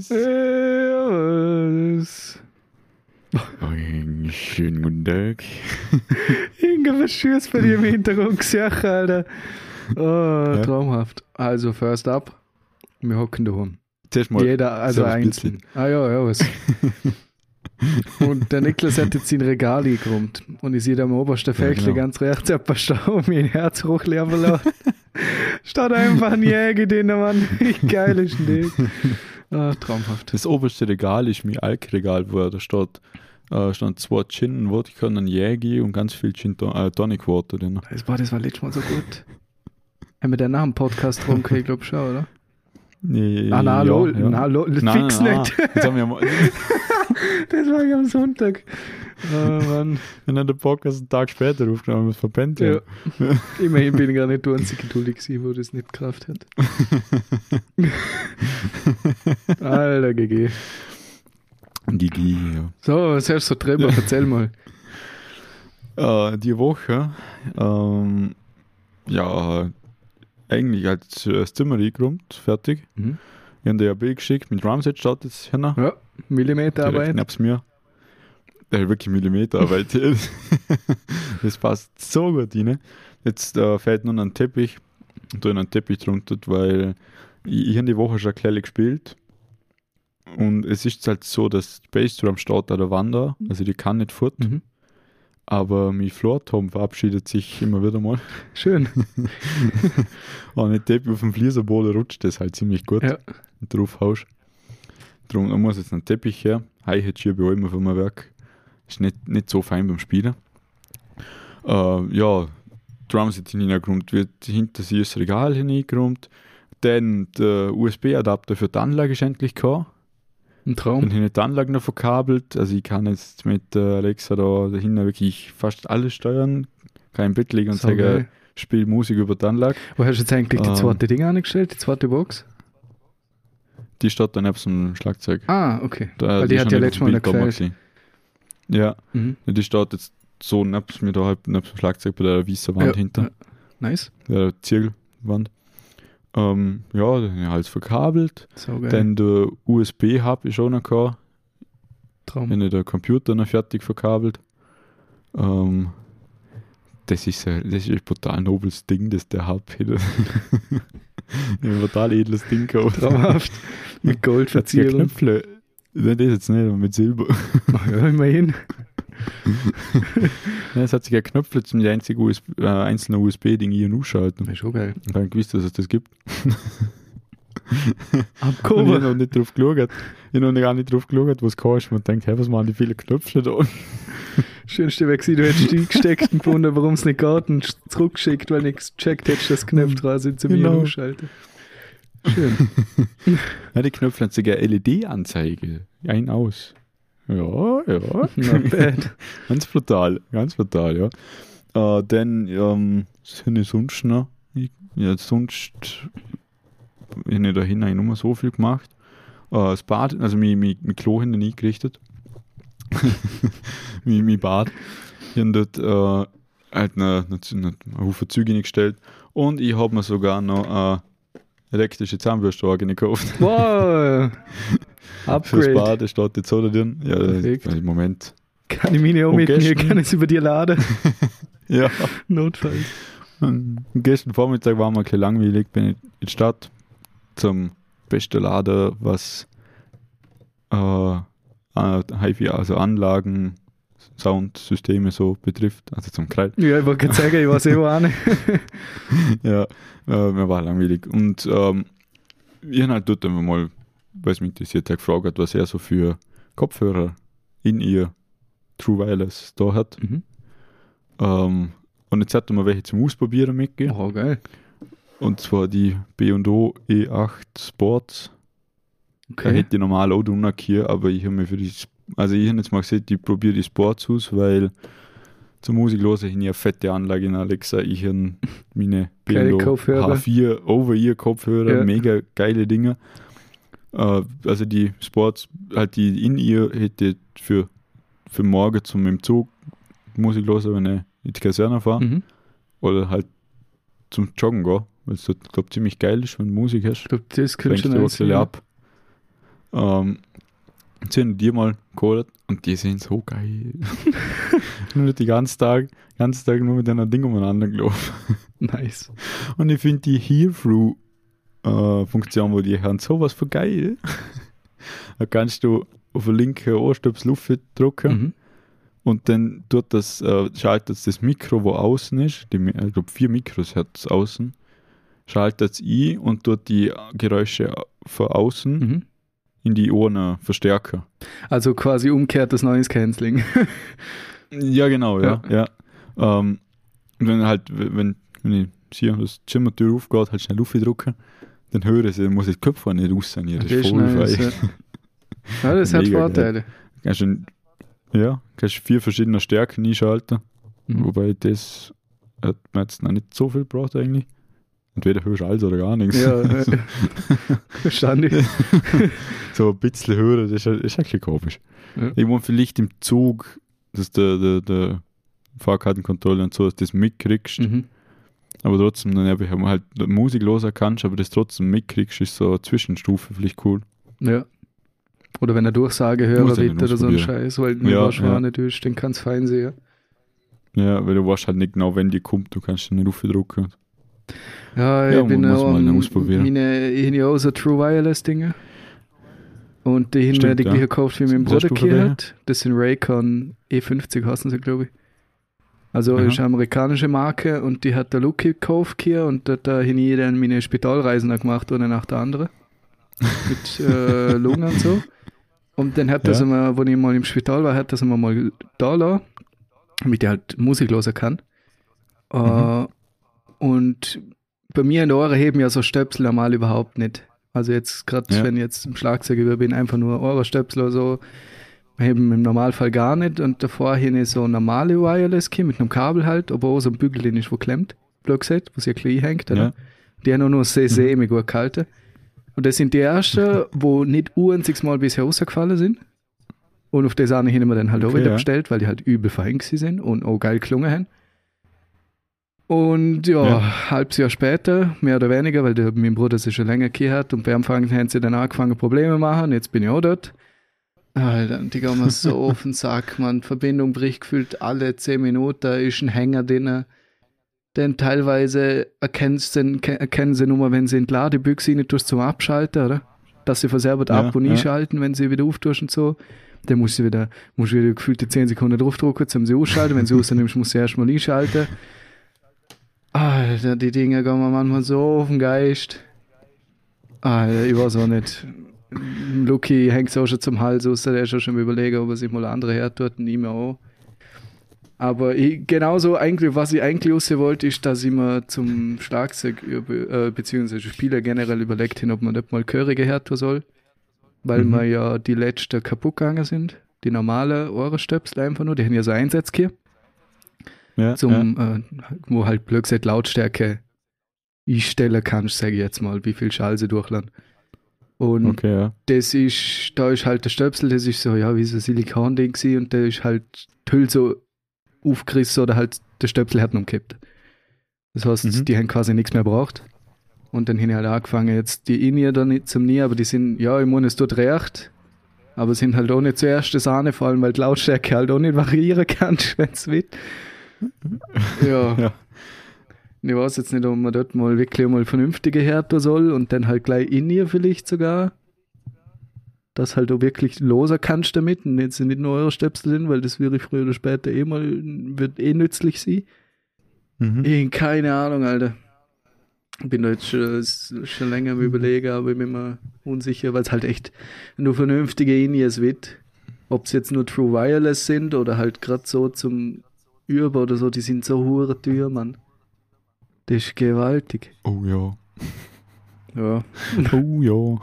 Servus. Servus. Einen schönen guten Tag. Irgendwas Schönes bei dir im Hintergrund gesehen, Alter. Oh, traumhaft. Also, first up. Wir hocken daheim. Zuerst mal. Jeder, also einzeln. Ah ja, ja, was. Und der Niklas hat jetzt sein Regal eingeräumt. Und ich sehe da am obersten Fächli genau. ganz rechts ein paar Stau, mein Herz hochleeren lassen. Statt einfach ein Jäger drin, Mann. Wie geil ist denn das? Ah, traumhaft. Das oberste Regal ist mein Alkregal, wo da steht, äh, stand zwei Gin, Wodka und ein Jägi und ganz viel Gin äh, Tonic Water drin. Das war, das war letztes Mal so gut. Haben wir den nach dem Podcast getrunken? Ich glaube schon, oder? Nee, Ah, na, ja, lol, ja. na, lol, Nein, fix nein, nicht. nein. Haben wir mal, Das war ja am Sonntag. Oh Mann. wenn er den Podcast einen Tag später aufgenommen hat, verpennt Ja. ja. Immerhin bin ich gar nicht der einzige geduldig gewesen, wo das nicht gekauft hat. Alter, GG. Gigi, ja. So, was hast du so drüber? Erzähl mal. Äh, die Woche, ähm, ja, eigentlich als das Zimmer eingeräumt, fertig. Mhm. Ich habe ein Bild geschickt, mit Drumset steht jetzt hin. Ja, Millimeterarbeit. Knapp's mir. Hat wirklich Millimeterarbeit. hier. das passt so gut rein. Jetzt äh, fällt nur noch ein Teppich und da einen Teppich drunter, weil ich, ich habe die Woche schon kleine gespielt. Und es ist halt so, dass die Bassdrum steht an der Wand da, also die kann nicht fort, Mhm. aber mein Floortom verabschiedet sich immer wieder mal. Schön. Und mit Teppich auf dem Fliesenboden rutscht das halt ziemlich gut. Ja. Und drauf haust. Darum da muss jetzt ein Teppich her. Hei hat hier bei allem vom Werk. Ist nicht, nicht so fein beim Spielen. Äh, ja, Drums sind hineingeräumt, wird hinter sich das Regal hineingeräumt. Dann der USB-Adapter für die Anlage ist endlich gekommen. Ein Dann Traum. habe ich die Anlage noch verkabelt. Also ich kann jetzt mit äh, Alexa da dahinter wirklich fast alles steuern. Kann im Bett liegen und So sagen, geil. spiel Musik über die Anlage. Wo hast du jetzt eigentlich die Ähm. zweite Ding angestellt, die zweite Box? Die steht dann neben dem Schlagzeug. Ah, okay. Da, Weil die, hat ist ja letztes Mal auf dem Bild gefällt. gewesen. Ja, Mhm. die steht jetzt so neben mir da halb neben dem Schlagzeug bei der weißen Wand Ja, hinter, ja. Nice. der Ziegelwand. Ähm, ja, dann alles verkabelt. So geil. Dann der USB-Hub ist auch noch gehabt. Traum. Ich den Computer noch fertig verkabelt. Ähm, das ist, ein, das ist ein brutal nobles Ding, das der Hub ein brutal edles Ding gekauft. Traumhaft. Mit Hat sogar Goldverzierung. Knöpfe. Nein, das jetzt nicht, aber mit Silber. Ach ja, immerhin. Ja, es hat sich ein Knöpfe zum einzigen USB, äh, einzelnen USB-Ding hier ausschalten. Das ist schon geil. Ich habe gewusst, dass es das gibt. Und ich Abgehoben. habe noch nicht drauf geschaut. Ich habe noch gar nicht drauf geschaut, was kannst. Man denkt, hey, was machen die vielen Knöpfe da? Schönste wäre gewesen, du hättest die gesteckt und gefunden, warum es nicht geht und zurückgeschickt, weil nichts gecheckt hättest, das Knopf dran sind zu mir Genau. umschalten. Schön. Ja, die sogar LED-Anzeige. Ein aus. Ja, ja. Ganz brutal, ganz brutal, ja. Äh, dann, ähm, ich sonst noch? Ich, ja, sonst habe ich da hinein nicht mehr so viel gemacht. Äh, das Bad, also mein, mein, mein Klo hinten eingerichtet. mein, mein Bad. Ich habe dort äh, halt eine, eine, eine, Haufen Züge hingestellt und ich habe mir sogar noch eine elektrische Zahnbürste gekauft. Wow. Fürs Upgrade. Bad, das steht jetzt so da drin. Ja, Perfekt. im Moment. Kann ich meine auch Und mitnehmen, gestern- kann ich es über dir laden. Ja. Notfalls. Und gestern Vormittag war mir ein bisschen langweilig, bin ich in die Stadt zum besten Laden, was äh, äh, also Anlagen, Soundsysteme so betrifft, also zum Kreis. Ja, ich wollte gerade sagen, ich weiß eh auch nicht. ja, äh, mir war langweilig. Und ähm, ich habe halt dort einfach mal, weil es mich interessiert hat, gefragt, was er so für Kopfhörer in ihr True Wireless da hat. Mhm. Ähm, und jetzt hat er mir welche zum Ausprobieren mitgegeben. Oh, geil. Und zwar die B&O E8 Sports. Da Okay. hätte ich normal auch drunter hier, aber ich habe mir für die, also ich habe jetzt mal gesagt, ich probiere die Sports aus, weil zur Musik los ich eine fette Anlage in Alexa. Ich habe meine Kopfhörer. H4 Over-Ear-Kopfhörer, Ja. mega geile Dinger. Äh, also die Sports, halt die in ihr hätte für, für morgen zum im Zug Musik los, wenn ich in die Kaserne fahre Mhm. oder halt zum Joggen gehen, weil es dort, glaube ziemlich geil ist, wenn du Musik hast. Ich glaube, das könnte schon ein ab. Ähm, jetzt haben die mal geholt und die sind so geil. nur die ganzen Tag, ganzen Tag nur mit einer Ding umeinander gelaufen. Nice. Und ich finde die Hear-Through-Funktion, wo die haben, sowas von geil. da kannst du auf den linken Ohrstöpsel Luft drücken Mhm. und dann tut das, äh, schaltet das Mikro, wo außen ist, die, ich glaube vier Mikros hat es außen, schaltet es ein und tut die Geräusche von außen Mhm. In die Ohren verstärken. Also quasi umkehrtes Noise Cancelling. Ja, genau, ja. ja. Ähm, und wenn halt, wenn, wenn ich hier das Zimmertür aufgeht, halt schnell Luft drücken, dann höre ich sie, dann muss ich die Kopfhörer nicht rausnehmen. Das ist voll nice, ja. ja, das hat Mega Vorteile. Kannst du, ja, kannst vier verschiedene Stärken einschalten, Mhm. wobei das hat man jetzt noch nicht so viel gebraucht eigentlich. Entweder hörst du alles oder gar nichts. Ja, verstanden. so ein bisschen hören, das ist, ist eigentlich komisch. Ja. Irgendwo vielleicht im Zug, dass der, der, der Fahrkartenkontrolle und so, dass du das mitkriegst, Mhm. aber trotzdem dann einfach mal halt Musik loser kannst, aber das trotzdem mitkriegst, ist so eine Zwischenstufe vielleicht cool. Ja. Oder wenn er Durchsage nicht oder so ein. Scheiß, weil du Ja, schon ja. nicht ist, den kannst du fein sehen. Ja, weil du weißt halt nicht genau, wenn die kommt, du kannst den nicht aufdrücken. Ja, Ja, ich bin muss am- ausprobieren. Meine, ich habe ja auch so True Wireless Dinge. Und die haben mir die ja. gleiche gekauft, wie mein Bruder hier hat. Das sind Raycon E50, heißen sie, glaube ich. Also Aha. ist eine amerikanische Marke und die hat der Luki gekauft hier und da, da habe ich dann meine Spitalreisen gemacht, eine nach der anderen. Mit äh, Lungen und so. Und dann hat das Ja. immer, als ich mal im Spital war, hat das immer mal da lassen, damit ich halt Musik hören kann. Mhm. und bei mir in den Ohren heben ja so Stöpsel normal überhaupt nicht. Also jetzt gerade, Ja. wenn ich jetzt im Schlagzeug über bin, einfach nur Ohrenstöpsel oder so, heben im Normalfall gar nicht. Und davor hier ist so normale Wireless Key mit einem Kabel halt, aber auch so ein Bügel, den ist, wo klemmt, blöd gesagt, wo sich klein hängt. Oder? Ja. Die haben auch nur sehr, sehr mhm. gut gehalten. Und das sind die ersten, wo nicht einziges Mal bisher rausgefallen sind. Und auf das eine hin wir dann halt auch Okay, wieder ja. bestellt, weil die halt übel gewesen sind und auch geil gelungen haben. Und ja, Ja. ein halbes Jahr später, mehr oder weniger, weil der, mein Bruder sich schon länger gehört hat und bei Anfang haben sie dann angefangen Probleme machen. Jetzt bin ich auch dort. Alter, die gehen mir so auf den Sack, man. Verbindung bricht gefühlt alle 10 Minuten, da ist ein Hänger drin. Denn teilweise erkennst erkennen sie nur wenn sie in die Ladebüchse rein tust zum Abschalten, oder? Dass sie von selber Ja, ab und ja. einschalten, wenn sie wieder auftust und so. Dann musst du wieder, musst wieder gefühlte 10 Sekunden draufdrücken, zum sie ausschalten. Wenn sie rausnimmst, musst du erstmal einschalten. Alter, die Dinge gehen mir manchmal so auf den Geist. Alter, ich weiß auch nicht. Lucky hängt auch schon zum Hals aus, der ist schon schon überlegen, ob er sich mal andere hertut und ihm auch. Aber ich, genauso eigentlich, was ich eigentlich aussehen wollte, ist, dass ich mir zum Schlagzeug äh, beziehungsweise Spieler generell überlegt habe, ob man nicht mal Chörige hertun soll. Weil Mhm. mir ja die letzten kaputt gegangen sind. Die normale Ohrenstöpsel einfach nur, die haben ja so Einsätze hier Ja, zum, äh, wo halt blöd gesagt Lautstärke einstellen kannst, sage ich jetzt mal, wie viel Schall sie durchladen. Und ja. Okay, ja. das ist, da ist halt der Stöpsel, das ist so, ja, wie so ein Silikon-Ding gewesen und der ist halt die Hülle so aufgerissen oder halt der Stöpsel hat noch umgekippt. Das heißt, Mhm. die haben quasi nichts mehr braucht. Und dann habe ich halt angefangen, jetzt die in ihr da nicht zum Nie, aber die sind, ja, ich meine, es tut recht, aber sind halt auch nicht zuerst das Sahne, vor allem weil die Lautstärke halt auch nicht variieren kannst, wenn es will. Ja. Ja. Ich weiß jetzt nicht, ob man dort mal wirklich mal vernünftige härter soll und dann halt gleich in ihr vielleicht sogar. Dass halt auch wirklich loser kannst damit und jetzt nicht nur eure Stöpsel sind, weil das wäre früher oder später eh mal, wird eh nützlich sein. Mhm. Ich keine Ahnung, Alter. Bin da jetzt schon, schon länger am überlegen, aber ich bin mir unsicher, weil es halt echt nur vernünftige In-Ears wird. Ob es jetzt nur True Wireless sind oder halt gerade so zum Über oder so, die sind so hure teuer, Mann. Das ist gewaltig. Oh ja. Ja. Oh ja.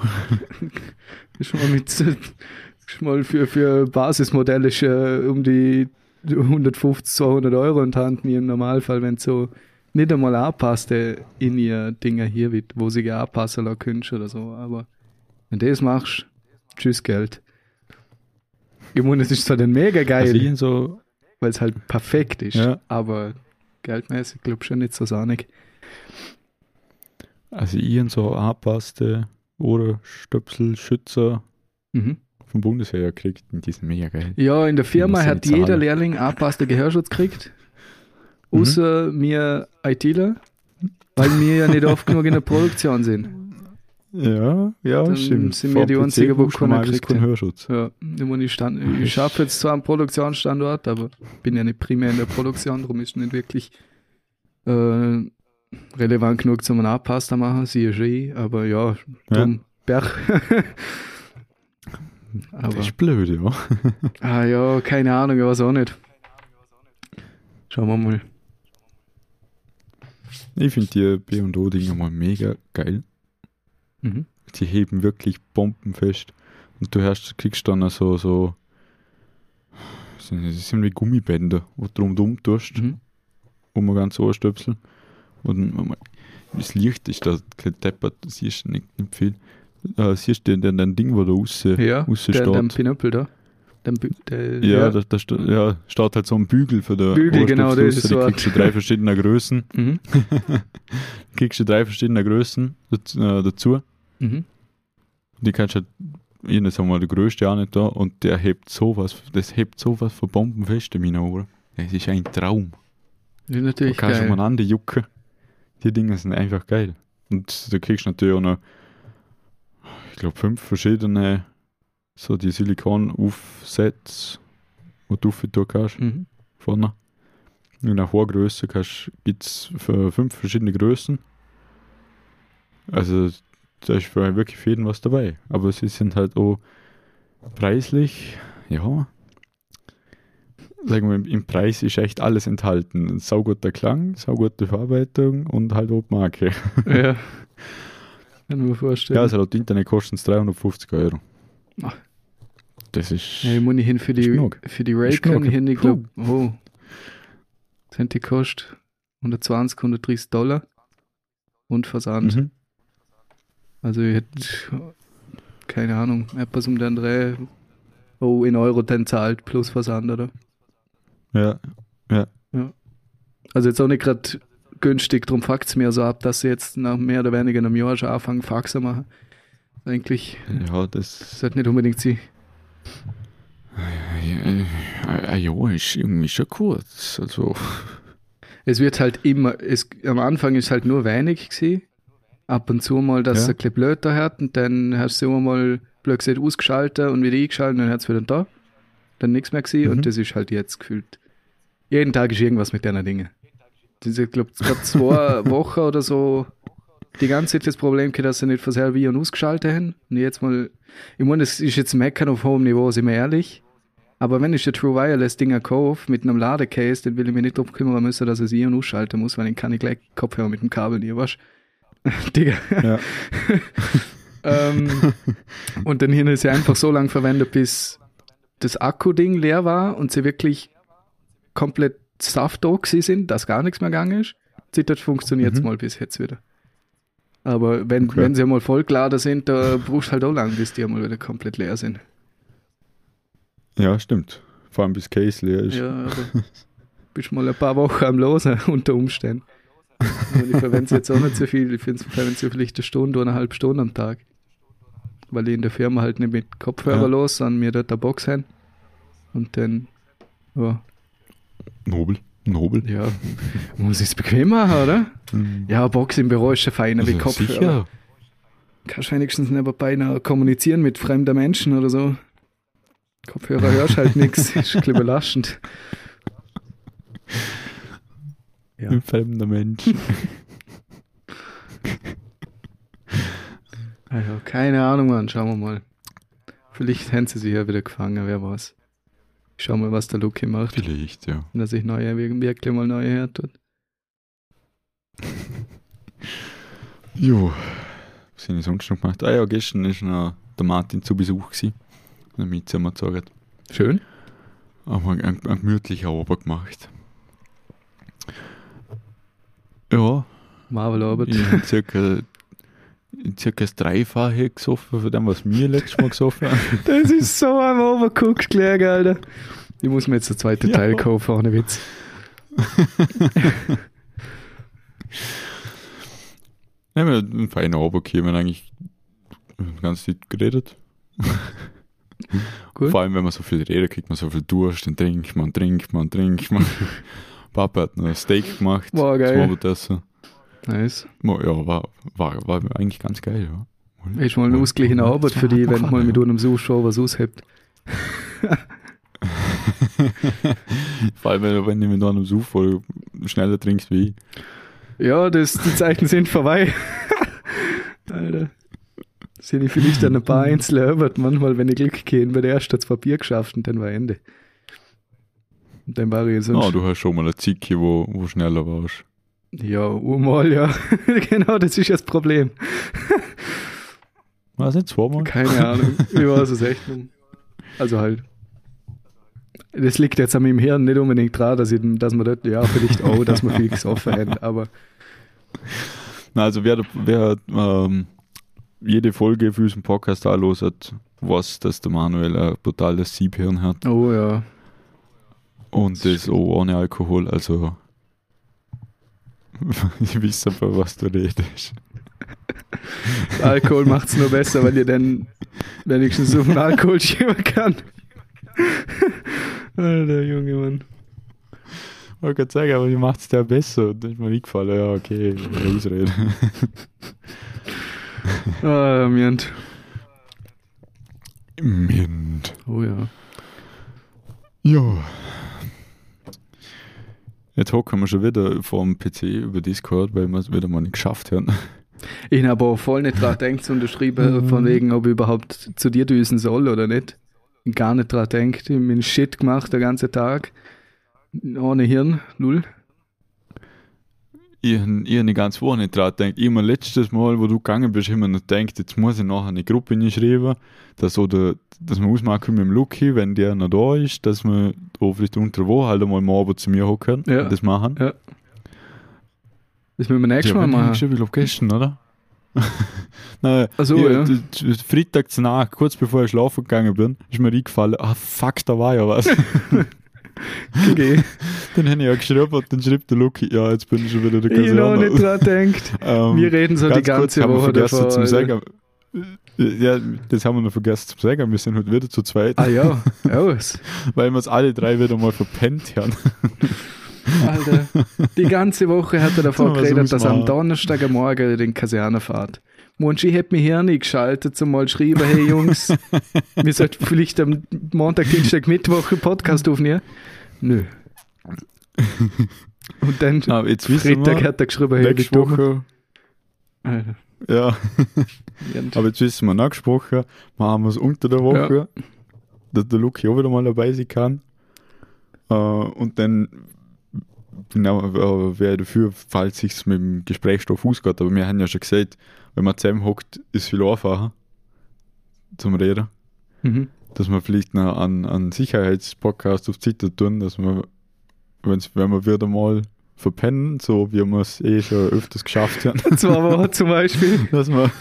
Ist mal mit ist mal für, für Basismodelle ist, äh, um die 150, 200 Euro in die Hand im Normalfall, wenn so nicht einmal angepasste in ihr Dinger hier wird, wo sie anpassen lassen kannst oder so. Aber wenn du das machst, tschüss Geld. Ich meine, es ist zwar dann mega Also ich geil, so, weil es halt perfekt ist, Ja. aber geldmäßig glaube ich schon nicht so sahnig. also ich so angepasste Ohrenstöpsel, Schützer Mhm. vom Bundesheer gekriegt und die sind mega geil. Ja, in der Firma hat ich zahlen. jeder Lehrling angepassten Gehörschutz gekriegt. Außer mir ITler, weil wir ja nicht oft genug in der Produktion sind. Ja, ja, Dann stimmt. sind wir die PC wo keiner kriegt, keinen ja. Hörschutz. Ja, ich, stand, ich schaffe jetzt zwar einen Produktionsstandort, aber bin ja nicht primär in der Produktion, darum ist nicht wirklich äh, relevant genug zum Nachpasta machen, siehe Ski, aber ja, dumm, Berg. Das aber, ist blöd, ja. ah ja, keine Ahnung, ich weiß auch nicht. Schauen wir mal. Ich finde die B&O-Dinger mal mega geil. Mhm. Die heben wirklich bombenfest. Und du hast, kriegst dann so, so, sind- das sind wie Gummibänder, wo du drum tust, Mhm. wo man ganz Ohrstöpsel. Und das Licht ist da das siehst du nicht, nicht viel. Äh, siehst du den, den Ding, wo da raus, Ja, raus der, steht? der Pinöppel da. Bü- der, ja, Da, da sta- ja, steht halt so ein Bügel für den Bügel, genau, das ist die so ein- kriegst du drei verschiedene Größen. Mhm. kriegst du drei verschiedene Größen dazu. Mhm. Die kannst du halt, ich nicht einmal der größte auch nicht da und der hebt sowas, das hebt sowas von bombenfest in meinen Ohren. Das ist ein Traum. Das ist Du natürlich kannst geil. umeinander jucken. Die Dinge sind einfach geil. Und du kriegst natürlich auch noch, ich glaube, fünf verschiedene, so die Silikon-Aufsätze, wo du für kannst, Mhm. vorne. Und nach hoher Größe gibt es für fünf verschiedene Größen. Also da ist für wirklich für jeden was dabei. Aber sie sind halt auch preislich, ja. Sagen wir, im Preis ist echt alles enthalten. Ein sauguter Klang, saugute Verarbeitung und halt auch Marke. Ja. Kann ich mir vorstellen. Ja, also laut Internet kosten es 350 Euro. Ach. Das ist. Ja, ich muss nicht hin für die, genug. für die Raycon hin, ich glaube, oh, sind die kostet 120, 130 Dollar und Versand. Mhm. Also ich hätte, keine Ahnung, etwas um den Dreh, oh, in Euro dann zahlt plus Versand, oder? Ja, Also jetzt auch nicht gerade günstig, darum fuckt es mir so ab, dass sie jetzt nach mehr oder weniger einem Jahr schon anfangen, Faxen machen. Eigentlich ja, das. sollte nicht unbedingt sie. Ja, ja, ist irgendwie schon kurz. Also. Es wird halt immer, es, am Anfang ist halt nur wenig gewesen. Ab und zu mal, dass Ja. es ein bisschen blöd da hat und dann hast du immer mal blöd gesagt ausgeschaltet und wieder eingeschaltet und dann hat es wieder da. Dann nichts mehr gesehen Mhm. und das ist halt jetzt gefühlt. Jeden Tag ist irgendwas mit deiner Dinge. Das ist, ich glaube, gerade zwei Wochen oder so die ganze Zeit das Problem gehabt, dass sie nicht von selber ein- und ausgeschaltet haben. Und jetzt mal, ich meine, das ist jetzt Meckern auf hohem Niveau, sind wir ehrlich. Aber wenn ich der True Wireless Dinger kaufe mit einem Ladecase, dann will ich mich nicht darum kümmern müssen, dass ich sie und ausschalten muss, weil dann kann ich gleich Kopfhörer mit dem Kabel nie, weißt Digga. Ja. ähm, und dann hier ist sie einfach so lange verwendet, bis das Akku-Ding leer war und sie wirklich komplett Saft da gewesen sind, dass gar nichts mehr gegangen ist. Zittert funktioniert Mhm. mal bis jetzt wieder. Aber wenn, Okay. wenn sie mal voll geladen sind, da brauchst du halt auch lang, bis die mal wieder komplett leer sind. ja, stimmt. Vor allem bis Case leer ist. Ja, aber bist mal ein paar Wochen am Losen unter Umständen. Und ich verwende es jetzt auch nicht so viel. Ich verwende es vielleicht eine Stunde oder eine halbe Stunde am Tag. Weil ich in der Firma halt nicht mit Kopfhörer Ja. los, sondern mir dort eine Box haben. Und dann, ja, Nobel. Nobel. ja muss ich es bequem machen, oder? Mhm. Ja, Box im Büro ist schon feiner wie Also Kopfhörer. Sicher. Kannst wenigstens nebenbei noch kommunizieren mit fremden Menschen oder so. Kopfhörer hörst halt nichts, ist ein bisschen belastend. Ja. Ein fremder Mensch. Also, keine Ahnung, Mann. Schauen wir mal. Vielleicht haben sie sich ja wieder gefangen, wer weiß. Schauen wir mal, was der Luki macht. Vielleicht, ja. Wenn er sich neue, wirklich mal neue her tut. Jo. Was habe ich sonst noch gemacht? Ah ja, gestern ist noch der Martin zu Besuch gewesen. Der Mietzimmer gezogen. Schön. Haben wir einen, einen gemütlichen Abend gemacht. Ja, Marvel Arbeit. ich habe circa, circa das Dreifache gesoffen von dem, was wir letztes Mal gesoffen haben. Das ist so am Overcooked gelegen, Alter. Ich muss mir jetzt den zweiten Ja. Teil kaufen, ohne Witz. Ja, wir haben einen feinen Abend haben eigentlich ganze Zeit geredet. Cool. Vor allem, wenn man so viel redet, kriegt man so viel Durst, dann trinkt man, trinkt man, trinkt man. Papa hat ein Steak gemacht. War Das geil. Abendessen. Nice. Ja, war, war, war eigentlich ganz geil, ja. Ist mal eine ausgeglichene Arbeit für die, wenn du mal mit einem Suchshow was aushebt. Vor allem, wenn, wenn du mit einem Such voll schneller trinkst wie ich. Ja, das, die Zeiten sind vorbei. Alter. Sind ich vielleicht an ein paar Einzelne erobert. Manchmal, wenn ich Glück gehe, wird erst das Papier geschafft und dann war Ende. Dann war ich sonst. Ja, du hast schon mal eine Zicke, wo, wo schneller warst. Ja, urmal, ja. genau, das ist das Problem. Was nicht zweimal? Keine Ahnung. Ich weiß es echt nicht. Also halt. Das liegt jetzt an meinem Hirn nicht unbedingt dran, dass, ich, dass man dort, ja, vielleicht auch, dass man viel gesoffen hat, aber Na, also wer, wer ähm, jede Folge für unseren Podcast anlos hat, weiß, dass der Manuel ein brutales Siebhirn hat. oh ja. Und das auch ohne Alkohol, also ich weiß aber, was du redest. Alkohol macht es nur besser, weil ihr dann wenigstens so einen Alkohol schieben kann. Alter, Junge Mann. Ich wollte gerade sagen, aber die macht es der besser. Und dann ist mir eingefallen, ja, okay, Ausrede. Ah, Mient. Mint. Oh ja. Ja. Jetzt hocken wir schon wieder vom PC über Discord, weil wir es wieder mal nicht geschafft haben. Ich habe aber auch voll nicht dran gedacht, zu unterschreiben, von wegen, ob ich überhaupt zu dir düsen soll oder nicht. Gar nicht dran gedacht. Ich habe meinen Shit gemacht, den ganzen Tag. Ohne Hirn, null. Ich habe ich hab die ganze Woche nicht dran gedacht. Ich habe mir letztes Mal, wo du gegangen bist, immer noch gedacht, jetzt muss ich nachher eine Gruppe hinschreiben, dass, oder, dass wir ausmachen mit dem Lucky, wenn der noch da ist, dass wir da vielleicht unter Woche halt einmal am Abend zu mir hocken Ja. und das machen. Ja. Das müssen wir nächstes Mal machen. Ich glaube gestern, oder? Nein, so, ja. d- d- Freitag Nacht, kurz bevor ich schlafen gegangen bin, ist mir eingefallen, ah fuck, da war ja was. Okay. dann habe ich ja geschrieben und dann schreibt der Lucky, ja, jetzt bin ich schon wieder in der Ich noch Kaserne. nicht dran gedacht. Ähm, Wir reden so die ganz kurz ganze wir Woche davon. zum sagen. Ja, das haben wir noch vergessen zu sagen. Wir sind heute wieder zu zweit, Ah ja, aus. weil wir es alle drei wieder mal verpennt haben. Alter. Die ganze Woche hat er davon So, was geredet, dass man am? Donnerstagmorgen den Kaserne fahrt. Mensch, ich hätte mich hier nicht geschaltet, zum mal schreiben, hey Jungs, wir sollten vielleicht am Montag, Dienstag, Mittwoch einen Podcast aufnehmen. Nö. Und dann Aber jetzt Freitag wir, hat er geschrieben, hey, nächste. Woche, Alter. ja, Und- aber jetzt wissen wir nachgesprochen, machen wir es unter der Woche, dass der Lucky auch wieder mal dabei sein kann. Äh, und dann genau, äh, wäre ich dafür, falls sich mit dem Gesprächsstoff ausgeht. Aber wir haben ja schon gesagt, wenn man zusammen hockt, ist es viel einfacher zum Reden. Mhm. dass wir vielleicht noch an, an Sicherheitspodcast auf Seite tun, dass wir, wenn's, wenn wir wieder mal verpennen, so wie wir es eh schon öfters geschafft haben, Zwei Wochen zum Beispiel. dass wir,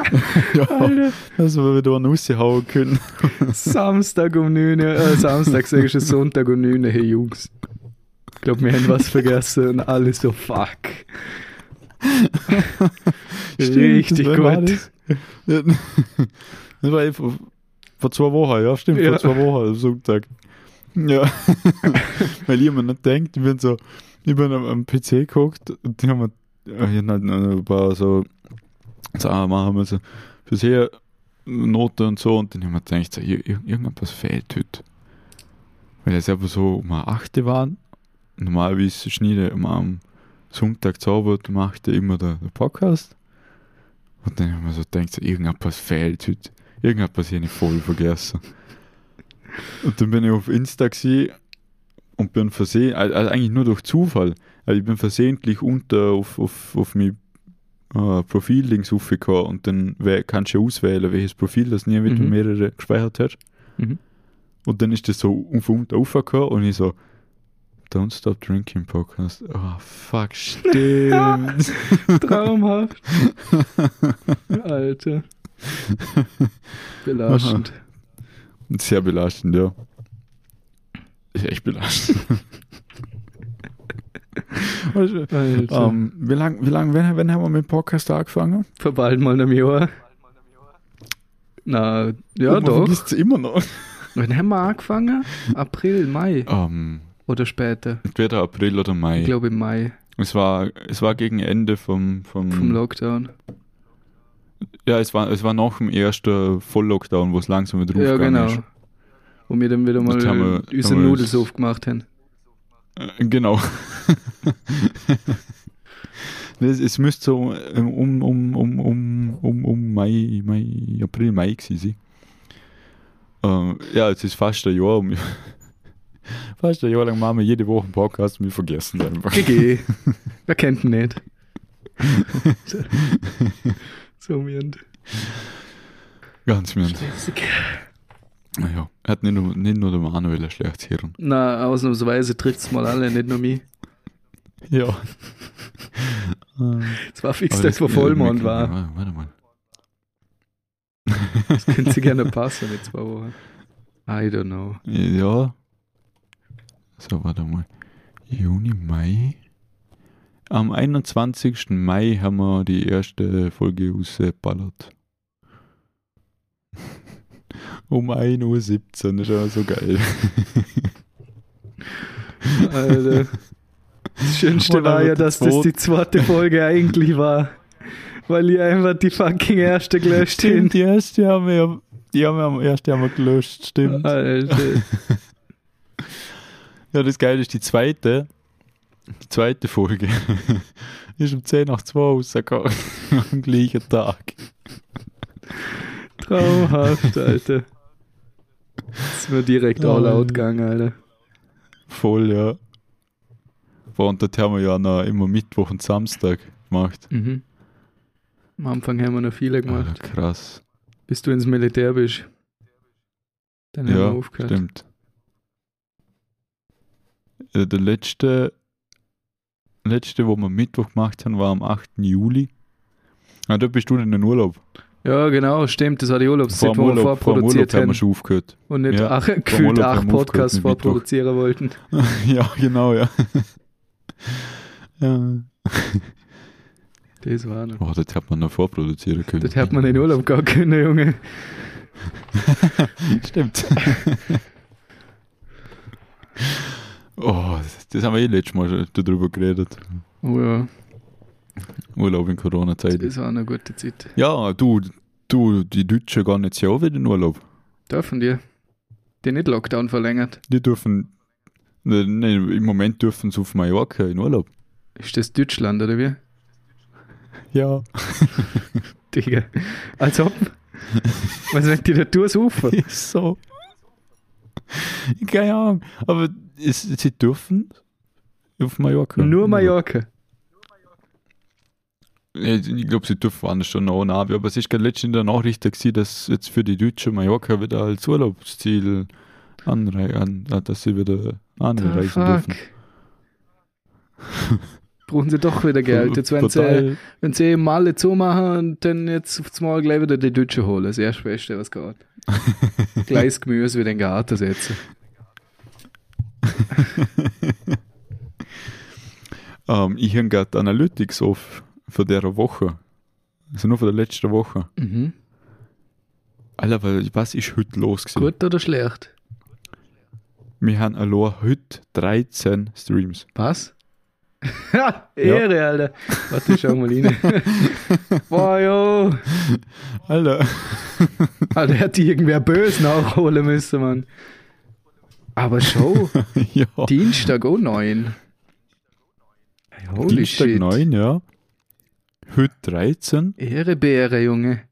ja, dass wir wieder eine raushauen können. Samstag um 9 Uhr, äh, Samstag sag ich schon Sonntag um 9 Uhr, hey Jungs. Ich glaube, wir haben was vergessen und alle so, fuck. Richtig das gut. Das. War eh vor, zwei Wochen, ja, stimmt, Ja. vor zwei Wochen, am Sonntag. Ja, weil mir nicht denkt, ich bin so, ich bin am, am PC geguckt und die haben hier halt ein paar so, so machen wir so, fürs Her Note und so und dann haben wir gedacht, so, ir- ir- irgendwas fehlt heute. Weil es einfach so um eine Achte waren. Normalerweise schneide ich immer am Sonntag Abend macht er immer der, der Podcast. Und dann haben wir so gedacht, so, irgendetwas fehlt heute. Irgendetwas habe ich voll vergessen. Und dann bin ich auf Insta und bin versehen, also eigentlich nur durch Zufall, also ich bin versehentlich unter auf, auf, auf mein äh, Profil-Links aufgekommen und dann kannst du auswählen, welches Profil das nie mit Mhm. mehrere gespeichert hat. Mhm. Und dann ist das so auf unten aufgekommen und ich so, Don't Stop Drinking Podcast. Oh, fuck, stimmt. Traumhaft. Alter. Belastend. Sehr belastend, ja. Ist echt belastend. du, Alter. ähm, wie lange, wie lang, wann, wann haben wir mit dem Podcast angefangen? Vor bald mal einem Jahr. Na, ja, Und man doch. vergisst es immer noch. Wann haben wir angefangen? April, Mai Ähm, oder später? entweder April oder Mai. Ich glaube im Mai Es war, es war gegen Ende vom, vom, vom Lockdown. Ja, es war, es war nach dem ersten Volllockdown, wo es langsam wieder Ja, aufgegangen genau. Wo wir dann wieder mal haben wir- unseren haben wir- Nudelsuff gemacht haben. Äh, Genau. es, es müsste so ähm, um, um, um, um, um, um Mai, Mai, April, Mai gewesen sein. Äh, ja, es ist fast ein Jahr. Fast ein Jahr lang machen wir jede Woche einen Podcast und wir vergessen es einfach. GG. Wer kennt ihn nicht? so mirnd. Ganz mir. Stressig. Ja, er hat nicht nur, nicht nur der Manuel ein schlechtes Hirn. Na, ausnahmsweise trifft es mal alle, nicht nur mich. Ja. Es war fix, Aber das, wo ja, Vollmond wir- war. ja, Warte mal. Das könnte sie gerne passen mit zwei Wochen. I don't know. Ja. So, warte mal. Juni, Mai. Am 21. Mai haben wir die erste Folge ausgeballert. um 1.17 Uhr, das ist aber so geil. Alter. Das Schönste war ja, dass das die zweite Folge eigentlich war. Weil ihr einfach die fucking erste gelöscht habt. die erste haben wir, die haben wir am ersten haben wir gelöscht, stimmt. Alter. Ja, das Geile ist die zweite, die zweite Folge ist um 10 nach 2 rausgekommen, am gleichen Tag. Traumhaft, Alter. Das ist mir direkt all out gegangen, Alter. Voll, ja. Boah, Und das haben wir ja noch immer Mittwoch und Samstag gemacht. Mhm. Am Anfang haben wir noch viele gemacht. Alter, krass. Bis du ins Militär bist. Dann haben wir Ja, aufgehört. stimmt. Äh, Der letzte, letzte, wo wir Mittwoch gemacht haben, war am 8. Juli. Ah, da bist du in den Urlaub. Ja, genau, stimmt. Das war die Vor Urlaubszeit, dem wo wir Urlaub, vor dem vorproduziert Urlaub haben wir schon aufgehört. Und nicht Ja, ach, gefühlt acht wir Podcasts vorproduzieren wollten. ja, genau, ja. ja. Das war noch. Boah, das hat man noch vorproduzieren können. Das hätte man in den Urlaub gehen können, Junge. Stimmt. Oh, das, das haben wir eh letztes Mal schon darüber geredet. Oh ja, Urlaub in Corona-Zeit. das war eine gute Zeit. Ja, du, du, die Deutschen gehen jetzt ja auch wieder in Urlaub. Dürfen die? Die nicht Lockdown verlängert. Die dürfen, ne, ne, im Moment dürfen sie auf Mallorca in Urlaub. Ist das Deutschland oder wie? Ja. Digga. Als ob. Was, wenn die da durchsuchen? Ist so. Keine Ahnung. Aber es, sie dürfen auf Mallorca. Nur Mallorca. Ich glaube, sie dürfen woanders schon noch nach, aber es ist gerade letztens in der Nachricht dass jetzt für die Deutschen Mallorca wieder als Urlaubsziel anrei an, äh, dass sie wieder anreisen fuck. dürfen. Brauchen sie doch wieder Geld. Jetzt, wenn sie, Total- wenn sie eben alle zumachen und dann jetzt aufs Mal gleich wieder die Deutschen holen. Das erste Beste, was geht. Gleiches Gemüse wieder in den Garten setzen. ähm, ich habe gerade Analytics auf für dieser Woche. Also nur für der letzten Woche. Mhm. Alter, was ist heute los gewesen? Gut oder schlecht? Wir haben allein heute 13 Streams. Was? Ha, Ehre, Alter. Warte, schau mal rein. Boah, jo. Alter. Alter, hätte irgendwer böse nachholen müssen, Mann. Aber schon. ja. Dienstag auch neun. Holy Dienstag shit. 9, ja. Heute 13. Ehrebeere, Junge.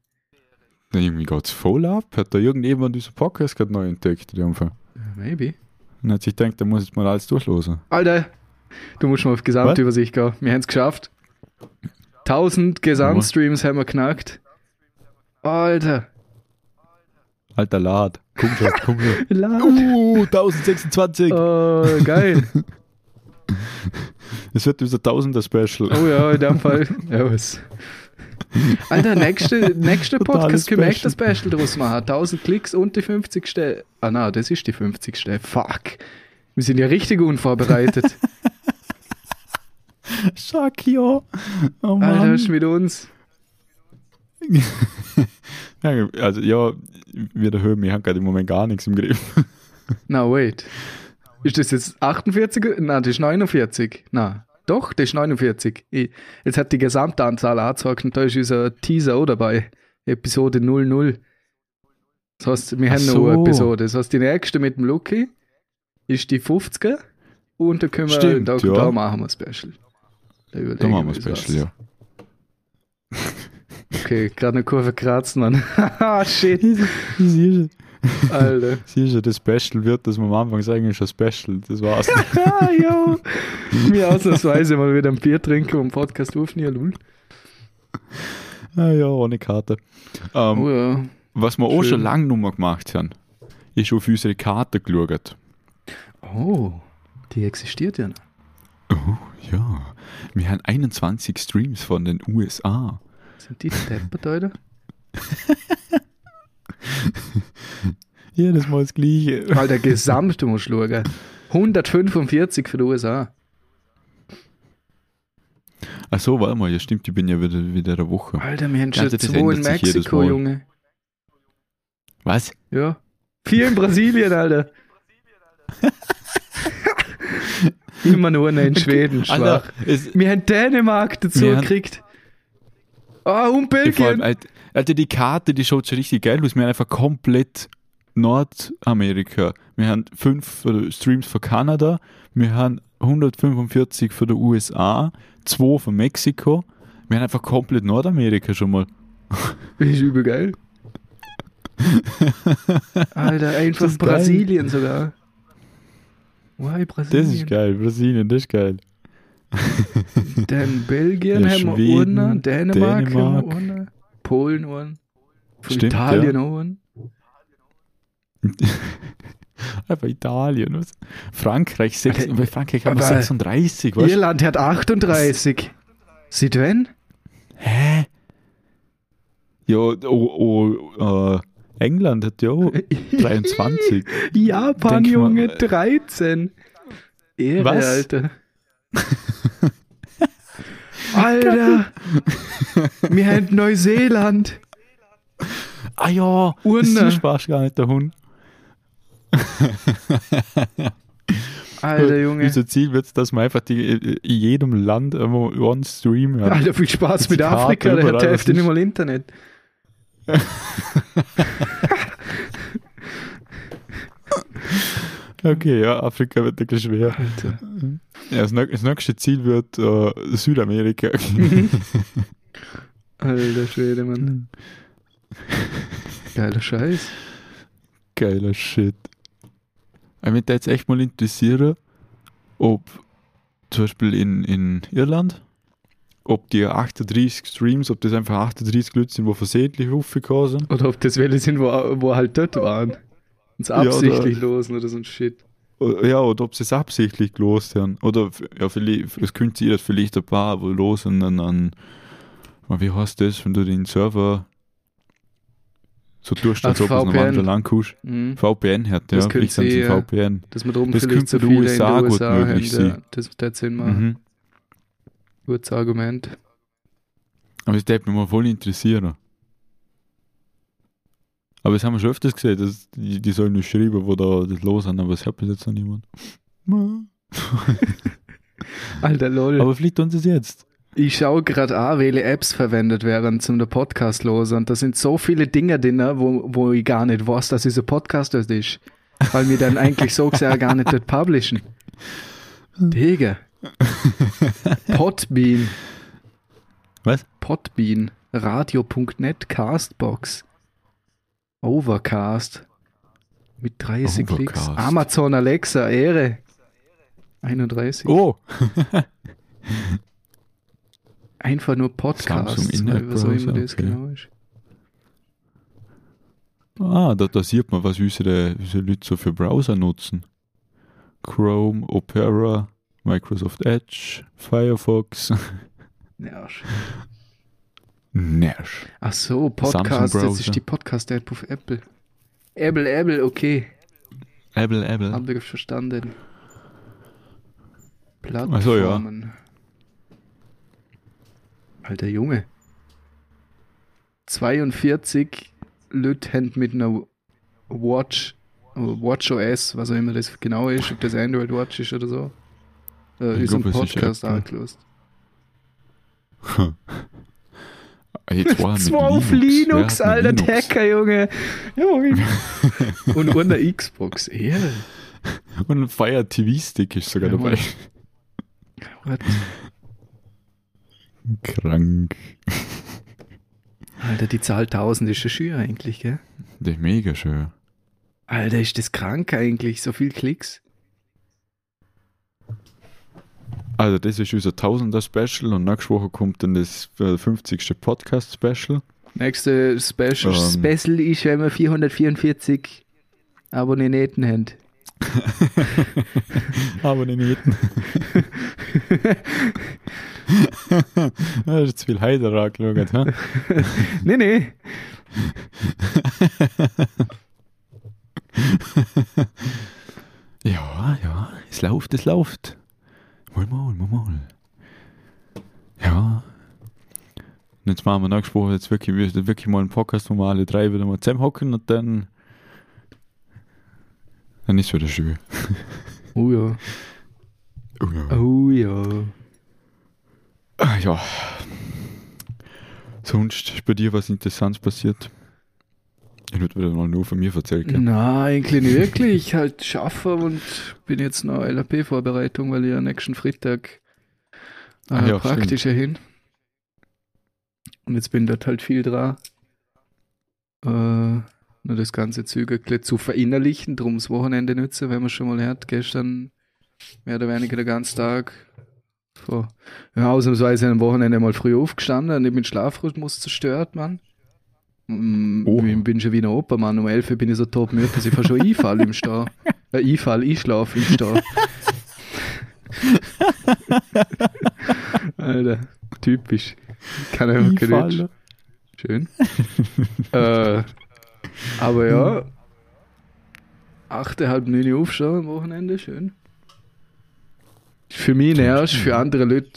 Dann irgendwie geht's voll ab. Hat da irgendjemand diesen Podcast gerade neu entdeckt in dem Fall? Maybe. Und hat sich gedacht, da muss jetzt mal alles durchlosen. Alter, du musst mal auf Gesamtübersicht gehen. Wir haben es geschafft. 1000 Gesamtstreams haben wir knackt. Alter. Alter Lad. Komm schon, komm schon. Lad. Uh, 1026. Oh, geil. Es wird unser Tausender Special. Oh ja, in dem Fall. Ja, was. Alter, nächste, nächste Podcast können wir echt ein Special. Draus machen. 1000 Klicks und die 50. Ah, na, das ist die 50. Fuck. Wir sind ja richtig unvorbereitet. Ja. Oh Alter, Mann. ist mit uns. Ja, also ja, wieder hören, wir haben gerade im Moment gar nichts im Griff. Na, wait. Ist das jetzt 48? Nein, das ist 49. Nein. Doch, das ist 49. Ich, jetzt hat die gesamte Anzahl angezeigt und da ist unser Teaser auch dabei. Episode 00. Das heißt, wir Ach haben noch so. eine Episode. Das heißt, die nächste mit dem Lucky ist die 50er. Und da können wir, Stimmt, da, ja. da machen wir ein Special. Da, Da machen wir uns Special, ja. Okay, gerade eine Kurve kratzen, Mann. Haha, Shit, Siehst Alter. du, das Special wird, dass wir am Anfang sagen, ist ein Special. Das war's. Ah, jo. Mir ausnahmsweise mal wieder ein Bier trinken und Podcast aufnehmen, lul. ah, ja, ohne Karte. Ähm, Oh ja. was wir auch schön. schon lange mal gemacht haben, ist auf unsere Karte geschaut. Oh, die existiert ja noch. Oh, ja. Wir haben 21 Streams von den USA. Sind die deppert, Alter? Jedes Mal das Gleiche. Alter, gesamt, du musst schauen. 145 für die USA. Ach so, warte mal, ja stimmt, ich bin ja wieder, wieder eine Woche. Alter, wir haben Ja, schon das zwei in Mexiko. Junge. Was? Ja. Vier in Brasilien, Alter. Immer nur in Schweden, Alter, schwach. es, Wir haben Dänemark dazu gekriegt. Ah, und vor allem, Belgien. Alter, die Karte, die schaut schon richtig geil aus. Wir haben einfach komplett Nordamerika. Wir haben fünf Streams von Kanada, wir haben 145 von der USA, zwei von Mexiko. Wir haben einfach komplett Nordamerika schon mal. Das ist übel geil. Alter, einfach ist geil. Brasilien sogar. Why Brasilien? Das ist geil, Brasilien, das ist geil. Dann Belgien Ja, haben wir einen, Dänemark, Dänemark. haben wir einen, Polen Stimmt, Italien auch einen. Einfach Italien. Was? Frankreich, sechs, Alter, bei Frankreich haben wir aber 36, weißt du? Irland hat 38. Sieht wenn? Hä? Ja, oh, oh, äh, England hat ja auch 23. Japan, mal, Junge, äh, 13. Ehre, Was? Alter. Alter, wir haben Neuseeland. Ah ja, Urne. das fast gar nicht der Hund. Alter, Junge. Unser Ziel wird dass wir einfach die, in jedem Land immer One Stream haben. Alter, viel Spaß mit Afrika, der hat was Hälfte nicht mal Internet. Okay, ja, Afrika wird wirklich schwer. Alter. Ja, das, das nächste Ziel wird äh, Südamerika. Alter Schwede, Mann. Geiler Scheiß. Geiler Shit. Ich mich da jetzt echt mal interessieren, ob zum Beispiel in, in Irland, ob die 38 Streams, ob das einfach 38 Leute sind, die versehentlich aufgekommen sind. Oder ob das welche sind, wo, wo halt dort waren. Uns Ja, oder- absichtlich losen oder so ein Shit. O- Ja, oder ob sie es absichtlich gelost haben. Oder ja, vielleicht, es könnte dass vielleicht ein paar, wo losen dann an, wie heißt das, wenn du den Server so tust, als ob du es Land kannst. Mhm. VPN hat, ja, Das könnte sie sie, ja. VPN. Dass wir drum Das vielleicht so viele USA in den gut USA möglich haben. das wird Sinn machen. Mhm. Gutes Argument. Aber das würde mich mal voll interessieren. Aber das haben wir schon öfters gesehen, dass die, die sollen nicht schreiben, wo da das los haben, aber das hat bis jetzt noch niemand. Alter, lol. Aber vielleicht tun sie es jetzt. ich schaue gerade an, welche Apps verwendet werden zum der Podcast los und da sind so viele Dinge drin, wo, wo ich gar nicht weiß, dass dieser Podcast das ist. Weil wir dann eigentlich so gesehen gar nicht dort publishen. Digga. Podbean. Was? Podbean. Radio.net. Castbox. Overcast. Mit 30 Klicks. Overcast. Amazon Alexa. Ehre. 31. Oh! Einfach nur Podcasts. Was auch immer das okay. genau ist. Ah, da, da sieht man, was unsere, unsere Leute so für Browser nutzen. Chrome, Opera, Microsoft Edge, Firefox. Nerv. Nerv. Ach so, Podcast. Das ist die Podcast-App auf Apple. Apple, Apple, okay. Apple, Apple. Haben wir verstanden. Ach so, ja. Plattformen. Alter Junge. 42 Leute haben mit einer Watch, Watch OS, was auch immer das genau ist, ob das Android Watch ist oder so, äh, unseren ist Podcast angelost. Jetzt war er mit Zwei auf Linux, hat alter Linux? Hacker, Junge. Junge. Und eine Xbox. Ehre. Und ein Fire TV Stick ist sogar Ja, dabei. What? Krank. Alter, die Zahl 1000 ist schon schön eigentlich, gell? Das ist mega schön. Alter, ist das krank eigentlich? So viel Klicks? Also, das ist unser Tausender Special und nächste Woche kommt dann das äh, 50. Podcast Special. Nächste Special, Ähm. Special ist, wenn wir 444 Abonnenten haben. Nicht. das ist zu viel Heiderer geschaut, ha? nee, nee. Ja, ja, es läuft, es läuft. Mal, mal, mal, mal. Ja. Und jetzt machen wir nächste Woche jetzt wirklich, wirklich mal einen Podcast, wo wir alle drei wieder mal zusammenhocken und dann. Dann ist wieder schön. Oh ja. Oh ja. Oh ja. Ah, ja. Sonst ist bei dir was Interessantes passiert? Ich würde wieder mal nur von mir erzählen. gell? Na, eigentlich nicht wirklich. Halt schaffe und bin jetzt noch LAP-Vorbereitung, weil ich ja nächsten Freitag äh, Ah ja, praktischer hin. Und jetzt bin dort halt viel dran. Äh, nur das ganze Zügel zu verinnerlichen, drum das Wochenende nützen, wenn man schon mal hört. Gestern mehr oder weniger den ganzen Tag so, ja, ausnahmsweise am Wochenende mal früh aufgestanden und ich bin Schlafrhythmus zerstört, Mann. Oha. Ich bin schon wie ein Opa, Mann. Um 11 Uhr bin ich so top müde, dass ich fast schon einfall im Stau. Äh, einfall, ich schlafe im Stau. Alter, typisch. Kann einfach kein. Schön. äh, aber ja, achte, halb neun Uhr aufstehen am Wochenende, schön. Für mich nervt, für andere Leute,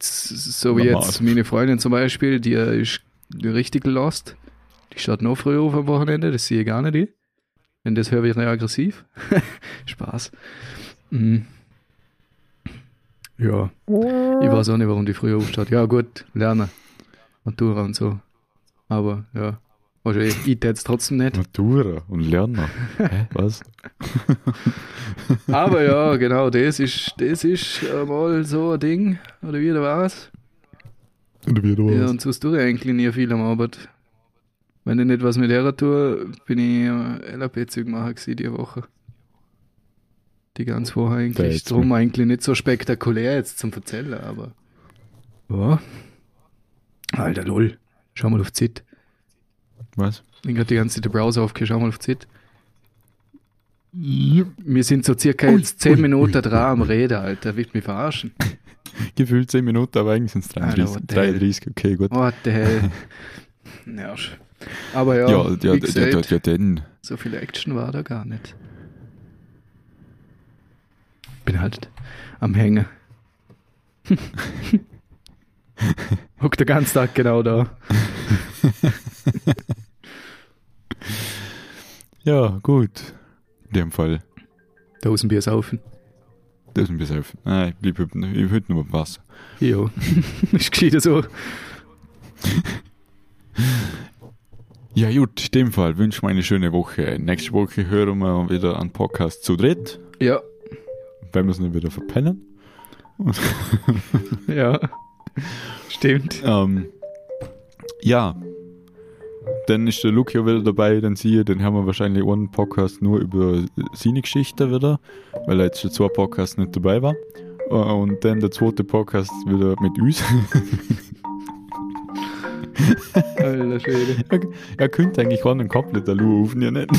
so wie jetzt meine Freundin zum Beispiel, die ist richtig lost. Die steht noch früh auf am Wochenende, das sehe ich gar nicht. ich. Wenn das höre, wäre ich aggressiv. Spaß. Mhm. Ja. Ich weiß auch nicht, warum die früher aufsteht. Ja, gut, lernen. Matura und so. Aber ja. Also ich, ich täte es trotzdem nicht. Matura und Lerner. Hä, was? Aber ja, genau, das ist, das ist äh, mal so ein Ding. Oder wie, da war's? Oder wie du Ja, warst. und sonst tue ich eigentlich nie viel am Arbeit. Wenn ich nicht was mit der tue, bin ich äh, LAP-Züg machen gewesen die Woche. Die ganze Woche eigentlich. Drum eigentlich nicht so spektakulär jetzt zum Erzählen, aber. Ja. Alter, lol. Schau mal auf Zit. Was? Ich gerade die ganze Zeit den Browser aufgehört, schau mal auf Zit. Wir sind so circa Ui, jetzt 10 ui, Minuten ui, dran am Reden, Alter. Willst du mich verarschen? Gefühlt 10 Minuten, aber eigentlich sind es Alter, 33. what the hell? 33, okay, gut. What the hell? Nervsch. Aber ja, Ja, ja, wie ja, gesagt, ja, ja, denn. so viel Action war da gar nicht. Bin halt am Hängen. Hock den ganzen Tag genau da. Ja, gut. In dem Fall. Tausend saufen. Das ist ein bisschen helfen. Nein, ich bleibe ich heute nur beim Wasser. Jo. ist gescheiter so. Ja, gut, in dem Fall wünsche ich mir eine schöne Woche. Nächste Woche hören wir wieder einen Podcast zu dritt, Ja, wenn wir es nicht wieder verpennen. ja. Stimmt. Ähm, ja, dann ist der Luke ja wieder dabei, dann siehe, dann haben wir wahrscheinlich einen Podcast nur über seine Geschichte wieder, weil er jetzt schon zwei Podcasts nicht dabei war. Äh, Und dann der zweite Podcast wieder mit uns. Alter Schwede. er, könnte eigentlich einen komplett Alu rufen, ja nicht?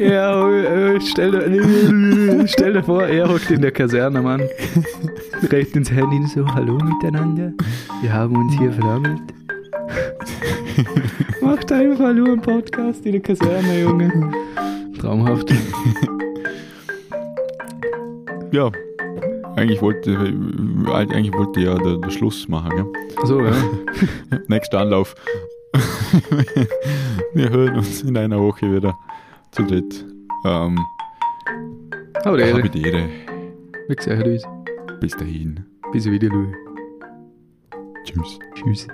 Ja, äh, stell, dir, stell dir vor, er hockt in der Kaserne, Mann. Recht ins Handy so, hallo miteinander. Wir haben uns hier versammelt. Macht einfach nur einen Podcast in der Kaserne, Junge. Traumhaft. Ja, eigentlich wollte, eigentlich wollte ja der, der Schluss machen, gell? So, ja. Nächster Anlauf. Wir hören uns in einer Woche wieder zu dritt. Ähm, Aber habe Ehre. die Ehre. Wie gesagt, uns. Bis dahin. Bis wieder. Louis. Tschüss. Tschüss.